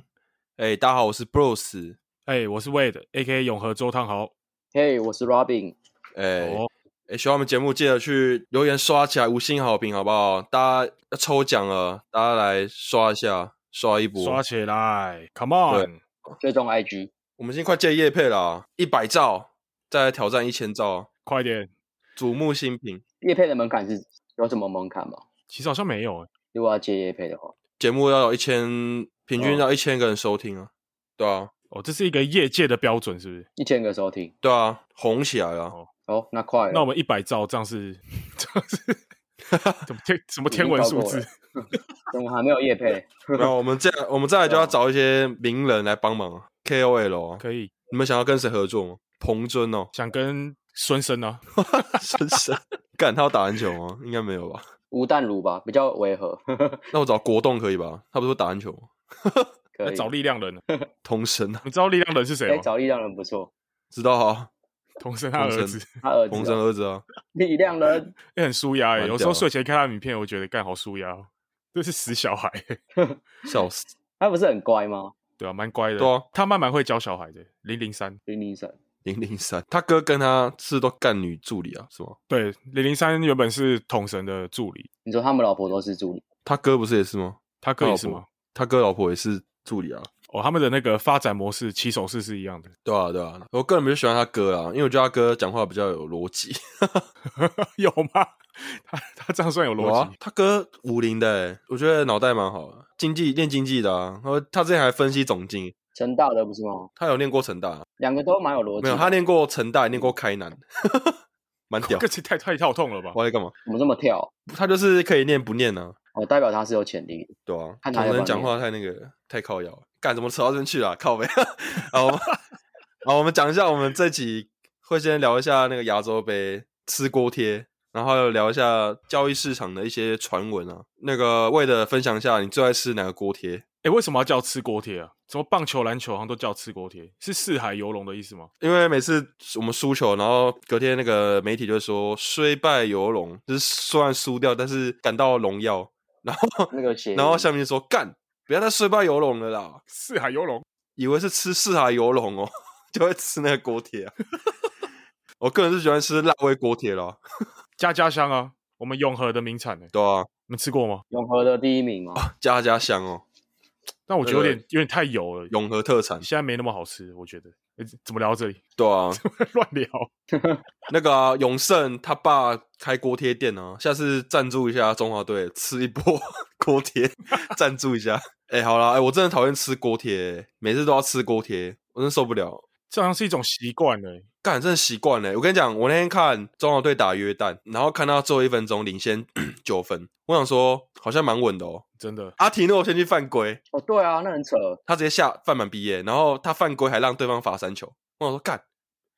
哎，大家好，我是 Bruce。哎，我是 Wade，A.K.A. 永和周汤豪。嘿，hey, 我是 Robin。哎、欸，哎、oh. 欸，喜欢我们节目，记得去留言刷起来，五星好评，好不好？大家要抽奖了，大家来刷一下，刷一波，刷起来，Come on！追踪 IG，我们已经快接业配了，一百兆，再来挑战一千兆，快点！瞩目新品，叶配的门槛是有什么门槛吗？其实好像没有诶。如果要接叶配的话，节目要有一千，平均要一千个人收听啊，oh. 对啊。哦，这是一个业界的标准，是不是？一千个收听，对啊，红起来了。哦，哦，那快了。那我们一百兆，这样是，(laughs) 这样是 (laughs) 怎么天什么天文数字？怎么还没有夜配？(laughs) 然后我们这样，我们再来就要找一些名人来帮忙，KOL 可以。你们想要跟谁合作吗？彭尊哦，想跟孙生啊，(laughs) 孙生，干他要打篮球吗？应该没有吧？吴淡如吧，比较违和。那我找国栋可以吧？他不是打篮球吗？可以找力量人，童神啊，你知道力量人是谁吗？找力量人不错，知道啊。童生他儿子，(laughs) 他儿子，童生儿子啊。力量人 (laughs) 也很舒压哎，有时候睡前看他的影片，我觉得干好舒压，这是死小孩，(laughs) 笑死。他不是很乖吗？对啊，蛮乖的。对啊，他慢慢会教小孩的。零零三，零零三，零零三，他哥跟他是都干女助理啊，是吗？对，零零三原本是统神的助理。你说他们老婆都是助理？他哥不是也是吗？他哥也是吗？他哥老婆也是助理啊。哦，他们的那个发展模式、起手式是一样的。对啊，对啊。我个人比较喜欢他哥啊，因为我觉得他哥讲话比较有逻辑。(laughs) (laughs) 有吗？他他这样算有逻辑？啊、他哥武林的，我觉得脑袋蛮好的。经济练经济的啊，然后他之前还分析总经，成大的不是吗？他有练过成大，两个都蛮有逻辑。没有，他练过成大，也练过开南，(laughs) 蛮屌。这次太太跳痛了吧？我在干嘛？怎么这么跳？他就是可以念不念呢、啊？哦，代表他是有潜力。对啊，看他人讲话太那个，太靠腰，干怎么扯到这边去了？靠北。(laughs) 好，好，我们讲一下，我们这集会先聊一下那个亚洲杯吃锅贴。然后聊一下交易市场的一些传闻啊，那个为了分享一下，你最爱吃哪个锅贴？哎，为什么要叫吃锅贴啊？什么棒球、篮球好像都叫吃锅贴，是四海游龙的意思吗？因为每次我们输球，然后隔天那个媒体就会说虽败犹荣，就是虽然输掉，但是感到荣耀。然后那个写，然后下面就说干，不要再虽败犹荣了啦，四海游龙，以为是吃四海游龙哦，(laughs) 就会吃那个锅贴啊。(laughs) 我个人是喜欢吃辣味锅贴啦。(laughs) 家家香啊，我们永和的名产呢。对啊，你们吃过吗？永和的第一名吗？家家香哦，但我觉得有点有点太油了。永和特产现在没那么好吃，我觉得。怎么聊到这里？(laughs) 对啊，(laughs) 乱聊。那个啊，永胜他爸开锅贴店啊，下次赞助一下中华队，吃一波 (laughs) 锅贴，赞助一下。哎，好啦，哎，我真的讨厌吃锅贴，每次都要吃锅贴，我真受不了。这好像是一种习惯呢。干，真的习惯了。我跟你讲，我那天看中华队打约旦，然后看到最后一分钟领先 (clears throat) 九分，我想说好像蛮稳的哦，真的。阿提诺先去犯规，哦，对啊，那很扯，他直接下犯满毕业，然后他犯规还让对方罚三球。我想说干，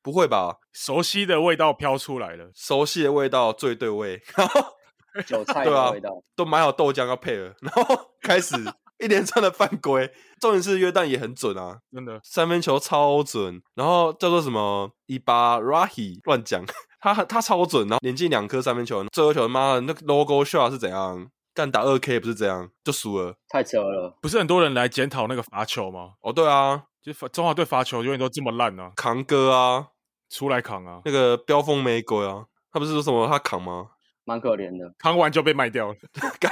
不会吧？熟悉的味道飘出来了，熟悉的味道最对味，然后 (laughs) 韭菜的味道，对啊，都买好豆浆要配了，然后开始。一连串的犯规，重点是约旦也很准啊，(laughs) 真的三分球超准，然后叫做什么伊巴拉希乱讲，(laughs) 他他超准，然后连进两颗三分球，最后球他妈的那个 logo shot 是怎样？干打二 K 不是这样就输了，太扯了。不是很多人来检讨那个罚球吗？哦，对啊，就中华队罚球永远都这么烂啊，扛哥啊，出来扛啊，那个飙风玫瑰啊，他不是说什么他扛吗？蛮可怜的，扛完就被卖掉了，(laughs) 干。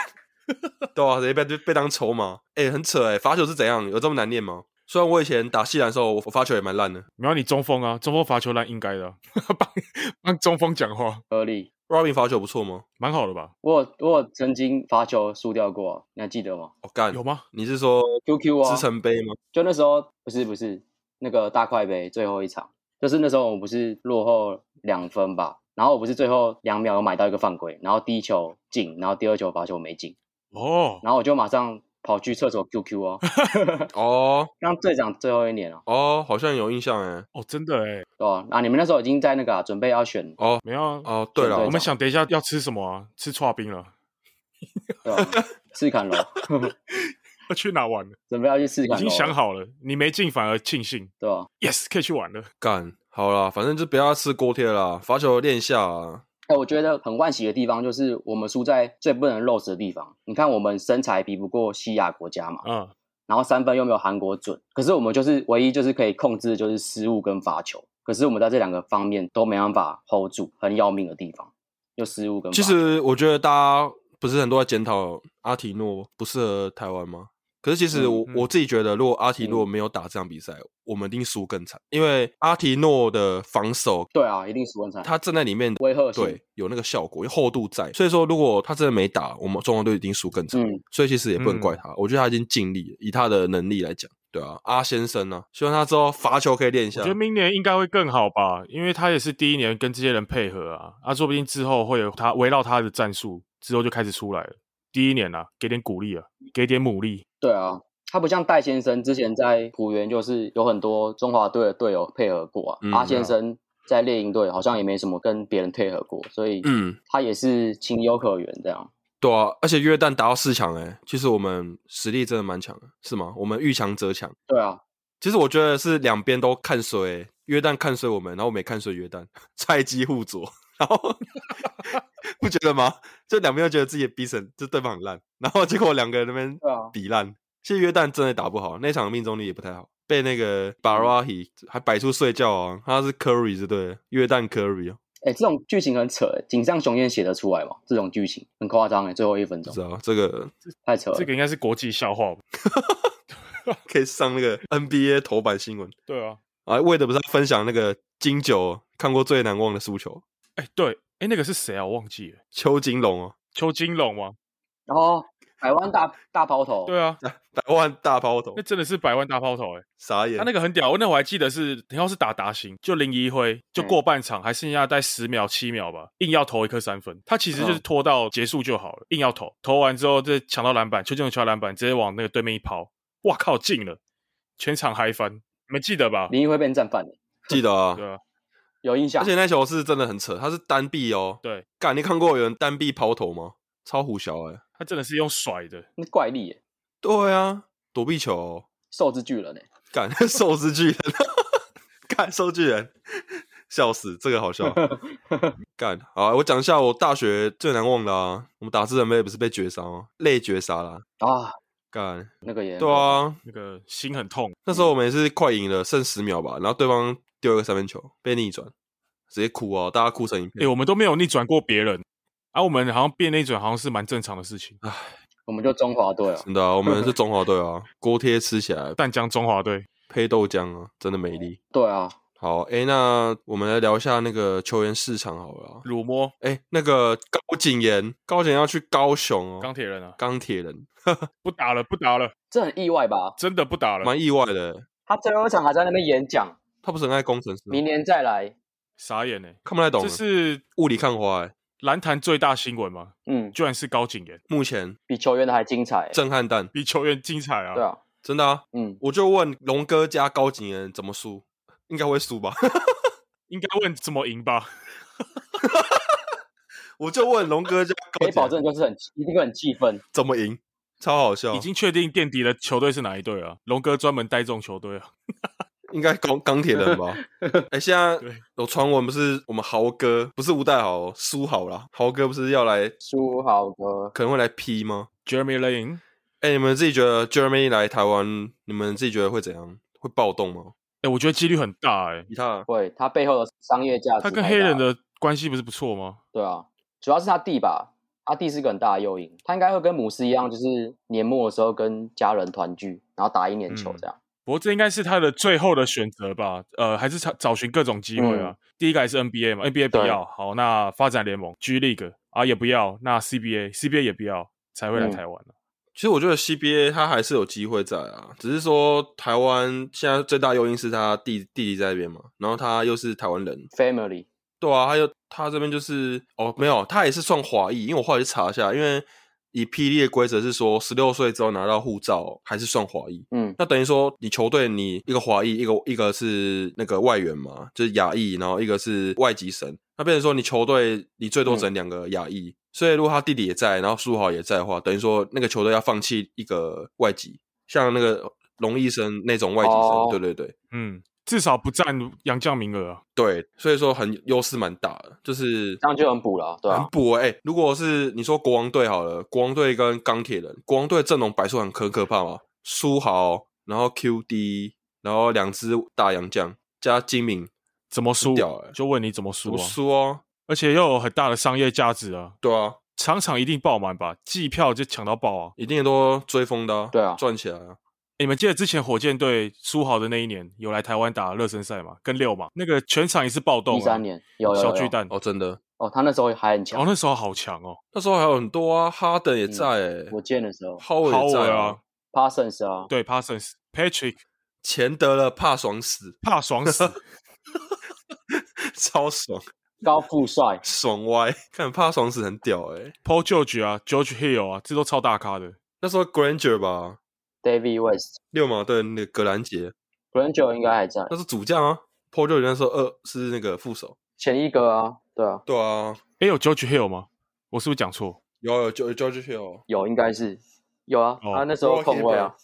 对啊，直接被被当筹码，哎、欸，很扯哎、欸，罚球是怎样？有这么难念吗？虽然我以前打西篮的时候，我罚球也蛮烂的。没有你中锋啊，中锋罚球烂应该的、啊，(laughs) 帮帮中锋讲话合理。Robin 罚球不错吗？蛮好的吧？我有我有曾经罚球输掉过、啊，你还记得吗？我干、哦、有吗？你是说 QQ 啊？支撑杯吗？就那时候不是不是那个大块杯最后一场，就是那时候我们不是落后两分吧？然后我不是最后两秒有买到一个犯规，然后第一球进，然后第二球罚球没进。哦，然后我就马上跑去厕所 QQ 哦，(laughs) 哦，当队长最后一年哦，哦，好像有印象哎，哦，真的哎，哦啊，那你们那时候已经在那个、啊、准备要选哦，没有啊，哦，对了，我们想等一下要吃什么啊？(laughs) 吃串冰了，对吧？赤崁楼要去哪玩了？准备要去赤崁楼，已经想好了，你没进反而庆幸，对吧？Yes，可以去玩了，干好了，反正就不要吃锅贴了，罚球练一下啊。我觉得很惋惜的地方就是我们输在最不能 lose 的地方。你看，我们身材比不过西亚国家嘛，嗯，然后三分又没有韩国准，可是我们就是唯一就是可以控制的就是失误跟罚球。可是我们在这两个方面都没办法 hold 住，很要命的地方，就失误跟罚球。其实我觉得大家不是很多在检讨阿提诺不适合台湾吗？可是其实我、嗯、我自己觉得，如果阿提诺没有打这场比赛，嗯、我们一定输更惨。因为阿提诺的防守，对啊，一定输更惨。他站在里面，威吓对，有那个效果，有厚度在。所以说，如果他真的没打，我们中国队一定输更惨。嗯，所以其实也不能怪他。嗯、我觉得他已经尽力了，以他的能力来讲，对啊，阿先生呢、啊，希望他之后罚球可以练一下。我觉得明年应该会更好吧，因为他也是第一年跟这些人配合啊，啊，说不定之后会有他围绕他的战术之后就开始出来了。第一年啊，给点鼓励啊，给点牡蛎。对啊，他不像戴先生之前在浦原，就是有很多中华队的队友配合过啊。嗯、阿先生在猎鹰队好像也没什么跟别人配合过，所以嗯，他也是情有可原这样。对啊，而且约旦打到四强哎，其实我们实力真的蛮强的，是吗？我们遇强则强。对啊，其实我觉得是两边都看衰，约旦看衰我们，然后我们也看衰约旦，(laughs) 菜鸡互啄。(laughs) 然后不觉得吗？就两边都觉得自己的比神，就对方很烂，然后结果两个人那边比烂。其实约旦真的打不好，那场命中率也不太好，被那个 Barahi 还摆出睡觉啊，他是 Curry 是对，约旦 Curry 哦。哎，这种剧情很扯，井上雄彦写得出来吗？这种剧情很夸张哎，最后一分钟。知道这个太扯了，这个应该是国际笑话吧？(laughs) 可以上那个 NBA 头版新闻。对啊，啊，为的不是分享那个金九看过最难忘的输球。哎，对，哎，那个是谁啊？我忘记了，邱金龙哦，邱金龙吗？然后百万大大抛投，对啊，百万大抛投，那真的是百万大抛投，哎，傻眼。他那个很屌，我那我还记得是，然后是打达兴，就林宜辉，就过半场还剩下在十秒七秒吧，硬要投一颗三分，他其实就是拖到结束就好了，硬要投，投完之后再抢到篮板，邱金龙抢篮板，直接往那个对面一抛，哇靠，进了，全场嗨翻，你们记得吧？林宜辉变战犯了，记得啊，对啊。有印象，而且那球是真的很扯，他是单臂哦。对，干，你看过有人单臂抛投吗？超虎小哎、欸，他真的是用甩的，那怪力耶。对啊，躲避球、哦，兽之巨人哎，干，(laughs) 兽之巨人，(laughs) 干兽巨人，笑死，这个好笑。(laughs) 干，好，我讲一下我大学最难忘的啊，我们打字人杯不是被绝杀吗？累绝杀啦啊，干，那个也对啊，那个心很痛。那时候我们也是快赢了，剩十秒吧，然后对方。丢一个三分球被逆转，直接哭哦，大家哭成一片。哎、欸，我们都没有逆转过别人，啊，我们好像变逆转好像是蛮正常的事情。唉，我们就中华队啊，真的啊，我们是中华队啊，锅贴吃起来，淡江中华队配豆浆啊，真的美丽。对啊，好，哎、欸，那我们来聊一下那个球员市场好了。辱摸，哎、欸，那个高景言，高景言要去高雄哦，钢铁人啊，钢铁人，(laughs) 不打了，不打了，这很意外吧？真的不打了，蛮意外的。他最后一场还在那边演讲。他不是很爱工程师，明年再来，傻眼呢，看不太懂。这是雾里看花，哎，篮坛最大新闻吗？嗯，居然是高景言，目前比球员的还精彩，震撼弹，比球员精彩啊！对啊，真的啊，嗯，我就问龙哥加高景言怎么输，应该会输吧？(laughs) 应该问怎么赢吧？我就问龙哥加高，可以保证就是很一定会很气愤，怎么赢？超好笑，已经确定垫底的球队是哪一队啊？龙哥专门带这种球队啊。应该钢钢铁人吧？(laughs) 哎、欸，现在有传闻不是我们豪哥，不是吴代豪，苏豪啦。豪哥不是要来？苏豪哥可能会来 P 吗？Jeremy Lin，哎、欸，你们自己觉得 Jeremy 来台湾，你们自己觉得会怎样？会暴动吗？哎、欸，我觉得几率很大、欸。哎，他会，他背后的商业价值。他跟黑人的关系不是不错吗？对啊，主要是他弟吧，他弟是个很大的诱因。他应该会跟姆斯一样，就是年末的时候跟家人团聚，然后打一年球这样。嗯不过这应该是他的最后的选择吧？呃，还是找找寻各种机会啊。嗯、第一个还是 NBA 嘛，NBA 不要，好，那发展联盟 G League 啊也不要，那 CBA，CBA 也不要，才会来台湾、啊嗯、其实我觉得 CBA 他还是有机会在啊，只是说台湾现在最大诱因是他弟弟弟在那边嘛，然后他又是台湾人，Family，对啊，他又他这边就是哦没有，他也是算华裔，因为我后来去查一下，因为。以霹雳的规则是说，十六岁之后拿到护照还是算华裔。嗯，那等于说你球队你一个华裔，一个一个是那个外援嘛，就是亚裔，然后一个是外籍生。那变成说你球队你最多整两个亚裔，嗯，所以如果他弟弟也在，然后书豪也在的话，等于说那个球队要放弃一个外籍，像那个龙医生那种外籍生，哦，对对对，嗯。至少不占洋将名额啊，对，所以说很优势蛮大的，就是这样就很补了，对啊，很补哎、欸。如果是你说国王队好了，国王队跟钢铁人，国王队阵容摆出很可可怕嘛，书豪，然后 QD，然后两只大洋将加精明，怎么输？欸、就问你怎么输啊？输啊！而且又有很大的商业价值啊，对啊，场场一定爆满吧，季票就抢到爆啊，一定都追风的、啊，对啊，赚起来啊。你们记得之前火箭队输好的那一年有来台湾打热身赛吗？跟六嘛，那个全场也是暴动、啊。第三年有，有，有，有。小巨蛋。哦，真的。哦，他那时候还很强。哦，那时候好强哦，那时候还有很多啊，哈登也在火箭的时候，哈登也在啊，Parsons 啊，对，Parsons，Patrick，钱得了怕爽死，怕爽死，(laughs) 超爽，高富帅，爽歪，看怕爽死很屌哎、欸。Paul George 啊，George Hill 啊，这都超大咖的。那时候 Granger 吧，David West，六马对那个格兰杰，Granger 应该还在。那是主将啊，Paul George 那时候二是那个副手，前一个啊，对啊，对啊。哎，有 George Hill 吗？我是不是讲错？有有 George Hill，有应该是有啊，他那时候控卫啊，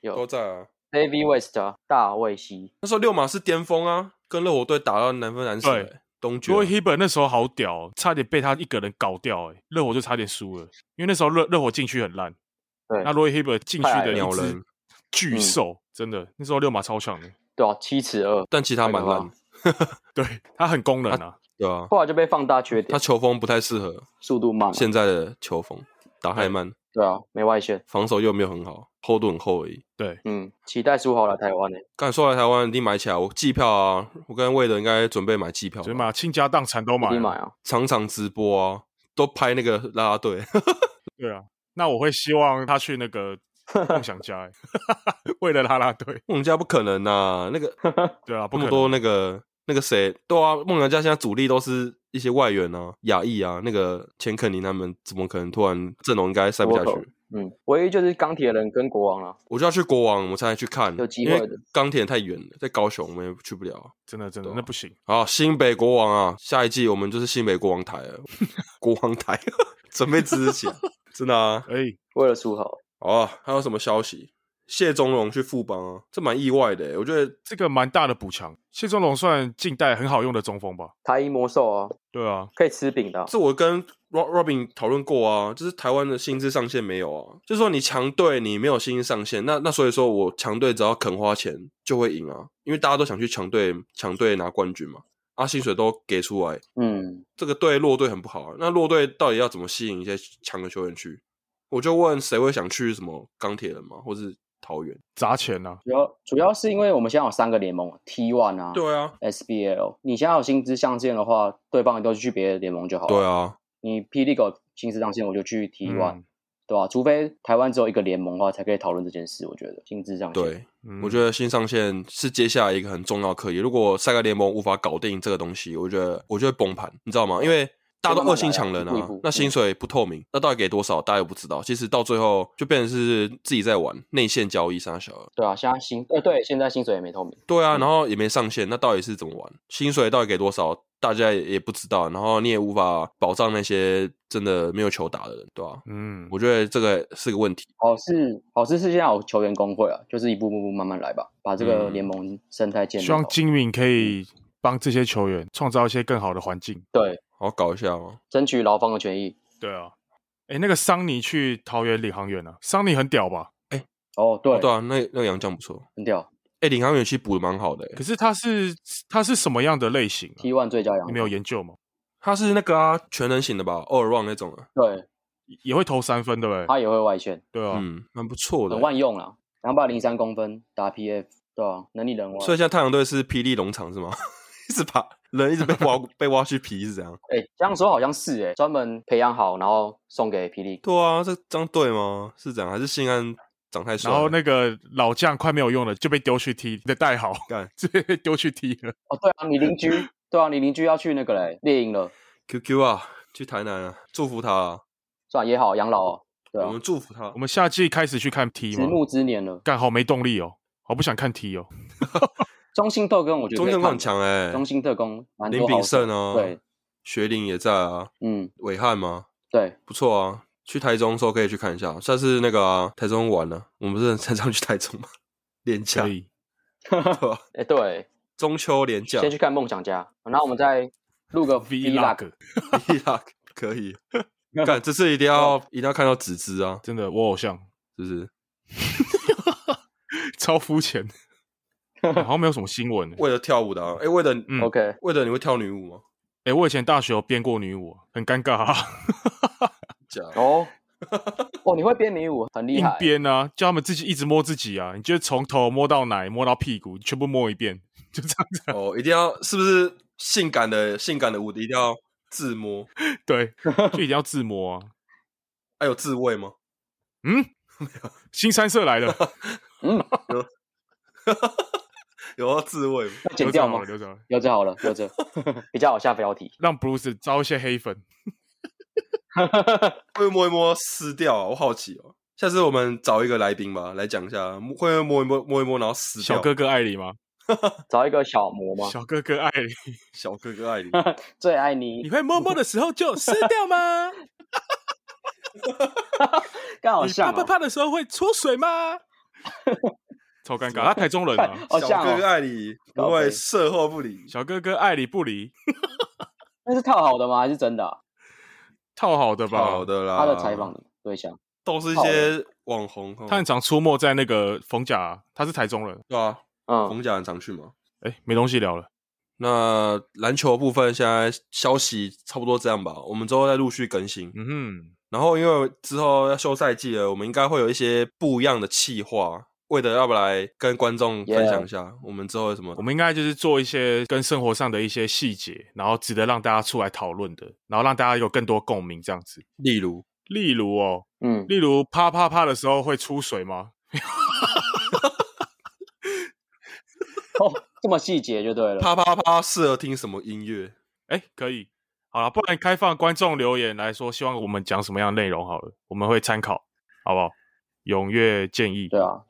有都在啊。David West 啊，大卫西，那时候六马是巅峰啊，跟热火队打到难分难舍。对，东决。Roy Hibbert 那时候好屌，差点被他一个人搞掉，哎，热火就差点输了，因为那时候热热火禁区很烂。对，那 Roy Hibbert 进去的鸟人巨兽，真的，那时候六马超强的。对啊，七尺二，但其他蛮烂。(laughs) 对他很功能啊，对啊，后来就被放大缺点，他球风不太适合，速度慢，现在的球风打太慢。对啊，没外线，防守又没有很好，厚度很厚而已。对，嗯，期待苏豪来台湾呢。刚才说来台湾一定买起来，我机票啊，我跟魏德应该准备买机票，准备买倾家荡产都买，买啊，场场直播啊，都拍那个啦啦队。对啊，那我会希望他去那个梦想家，(laughs) 为了啦啦队，梦想家不可能呐，那个 (laughs) 对啊，那么多那个那个谁，对啊，梦想家现在主力都是一些外援啊，亚裔啊，那个钱肯尼他们怎么可能突然阵容应该塞不下去？嗯，唯一就是钢铁人跟国王啊。我就要去国王，我才能去看。有机会的。钢铁人太远了，在高雄，我们也去不了。真的，真的，那不行。好，新北国王啊，下一季我们就是新北国王台了。(laughs) 国王台，准备支持起来，真的啊。哎，为了书豪。好啊，还有什么消息？谢宗龙去富邦啊，这蛮意外的。我觉得这个蛮大的补强。谢宗龙算近代很好用的中锋吧？台一魔兽啊，对啊，可以吃饼的。这我跟 Robin 讨论过啊，就是台湾的薪资上限没有啊，就是说你强队你没有薪资上限，那那所以说我强队只要肯花钱就会赢啊，因为大家都想去强队强队拿冠军嘛，啊薪水都给出来，嗯，这个对弱队很不好啊。那弱队到底要怎么吸引一些强的球员去？我就问谁会想去什么钢铁人吗，或是？桃园砸钱呐、啊，主要主要是因为我们现在有三个联盟，T One 啊，对啊，SBL，你现在有薪资上限的话，对方都去别的联盟就好了。对啊，你 P League 有薪资上限，我就去 T One，、嗯、对吧、啊？除非台湾只有一个联盟的话，才可以讨论这件事。我觉得薪资上限，对，嗯、我觉得新上线是接下来一个很重要的课题。如果三个联盟无法搞定这个东西，我觉得我就会崩盘，你知道吗？因为大家都恶性抢人啊，啊，那薪水不透明，那到底给多少，大家又不知道。其实到最后就变成是自己在玩内线交易，杀小。对啊，现在薪呃对，现在薪水也没透明。对啊，然后也没上限，那到底是怎么玩？薪水到底给多少，大家也不知道。然后你也无法保障那些真的没有球打的人，对吧、啊？嗯，我觉得这个是个问题。好是好事是现在有球员工会啊，就是一步步步慢慢来吧，把这个联盟生态建立、嗯。希望金敏可以帮这些球员创造一些更好的环境。对。好搞一下哦，争取劳方的权益。对啊，哎、欸，那个桑尼去桃园领航员啊，桑尼很屌吧？哎、欸，哦，对，哦对啊，那那个杨将不错，很屌。哎、欸，领航员其实补的蛮好的，可是他是他是什么样的类型、啊、？T1 最佳洋，你没有研究吗？他是那个啊，全能型的吧，all around 那种啊。对，也会投三分，对不对？他也会外线，对啊，嗯，蛮不错的，很万用啊，两百零三公分打 PF，对啊，能力人物。所以现在太阳队是霹雳农场是吗？(laughs) 一直把人一直被挖 (laughs) 被挖去皮是这样？哎、欸，这样说好像是哎、欸，专门培养好，然后送给霹雳。对啊，这这样对吗？是这样还是新安长太帅？然后那个老将快没有用了，就被丢去踢的代号，干 (laughs) 直接被丢去踢了。哦，对啊，你邻居，(laughs) 对啊，你邻居要去那个嘞猎鹰了。QQ 啊，去台南啊，祝福他啊，算也好养老哦。对啊，我们祝福他。我们夏季开始去看 T 吗？迟暮之年了，干好没动力哦，好不想看 T 哦。(laughs) 中心特工我觉得中心特工很强哎，中心特工林炳胜哦，对，学林也在啊，嗯，伟汉吗？对，不错啊，去台中的时候可以去看一下，下次那个、啊、台中玩了，我们不是常常去台中吗？(laughs) 连假，对吧？(laughs) 哎，对，中秋连假，先去看梦想家，然后我们再录个 (laughs) vlog，vlog 可以，看这次一定要一定要看到纸枝啊，真的我偶像，是不是？超肤浅。好像没有什么新闻。为了跳舞的，啊，哎、欸，为了嗯，OK，为了你会跳女舞吗？哎、欸，我以前大学有编过女舞，很尴尬啊。假哦，哦，你会编迷舞，很厉害。编啊，叫他们自己一直摸自己啊，你就从头摸到奶，摸到屁股，全部摸一遍，(laughs) 就这样子。哦，一定要是不是性感的性感的舞，一定要自摸？(laughs) 对，就一定要自摸啊。还有自慰吗？嗯，没有。新三色来了。嗯。(laughs) 有要自慰吗？要剪掉吗？留着，留着好了，留着比较好下标题，让 Bruce 招一些黑粉。(laughs) 会摸一摸撕掉啊？我好奇哦。下次我们找一个来宾吧，来讲一下，会摸一摸摸一摸，然后撕掉。小哥哥艾里吗？(laughs) 找一个小魔吗？小哥哥爱你，小哥哥爱你 (laughs) 最爱你。你会摸摸的时候就撕掉吗？刚好像、哦。你怕怕怕的时候会出水吗？超尴尬，他台中人啊。小哥哥爱你不会售后不理，小哥哥爱理不理。那是套好的吗？还是真的、啊？套好的吧，好的啦。他的采访对象都是一些网红，他很常出没在那个逢甲，他是台中人，对啊，嗯，逢甲很常去嘛。哎、欸，没东西聊了。那篮球部分现在消息差不多这样吧，我们之后再陆续更新。嗯哼。然后因为之后要休赛季了，我们应该会有一些不一样的企划。为的要不来跟观众分享一下，yeah. 我们之后有什么？我们应该就是做一些跟生活上的一些细节，然后值得让大家出来讨论的，然后让大家有更多共鸣，这样子。例如，例如哦，嗯，例如啪啪啪的时候会出水吗？(laughs) 哦，这么细节就对了。啪啪啪适合听什么音乐？哎，可以，好了，不然开放观众留言来说，希望我们讲什么样的内容好了，我们会参考，好不好？踊跃建议。对啊。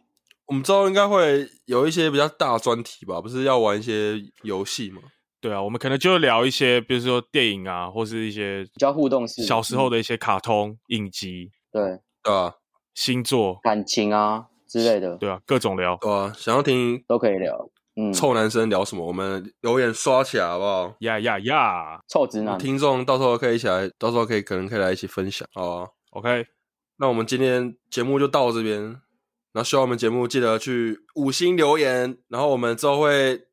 我们之后应该会有一些比较大专题吧，不是要玩一些游戏吗？对啊，我们可能就聊一些，比如说电影啊，或是一些比较互动式小时候的一些卡通、嗯、影集，对对啊，星座、感情啊之类的，对啊，各种聊，对啊，想要听都可以聊。嗯，臭男生聊什么？我们留言刷起来好不好？呀呀呀！臭直男听众到时候可以一起来，到时候可以可能可以来一起分享，好啊。OK，那我们今天节目就到这边。然后希望我们节目记得去五星留言，然后我们之后会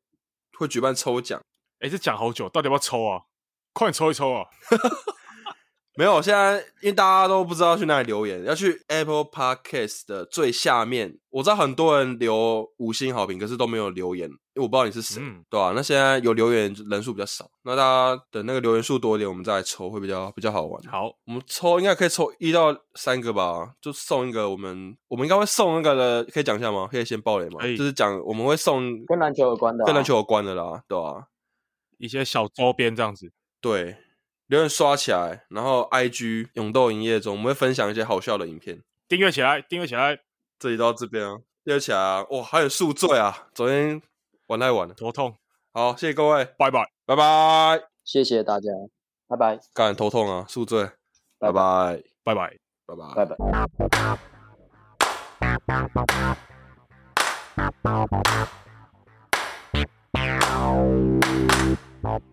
会举办抽奖。哎，这讲好久，到底要不要抽啊？快点抽一抽啊！(laughs) 没有，现在因为大家都不知道去哪里留言，要去 Apple Podcast 的最下面。我知道很多人留五星好评，可是都没有留言，因为我不知道你是谁，嗯、对吧、啊？那现在有留言人数比较少，那大家等那个留言数多一点，我们再来抽会比较比较好玩。好，我们抽应该可以抽一到三个吧，就送一个。我们我们应该会送那个的，可以讲一下吗？可以先爆雷吗？就是讲我们会送跟篮球有关的、啊，跟篮球有关的啦，对吧、啊？一些小周边这样子，对。留言刷起来，然后 IG 勇斗营业中，我们会分享一些好笑的影片。订阅起来，订阅起来，这里到这边啊，订阅起来啊！哇，还有宿醉啊！昨天玩太晚了，头痛。好，谢谢各位，拜拜，拜拜，谢谢大家，拜拜。干头痛啊，宿醉，拜拜，拜拜，拜拜，拜拜。拜拜。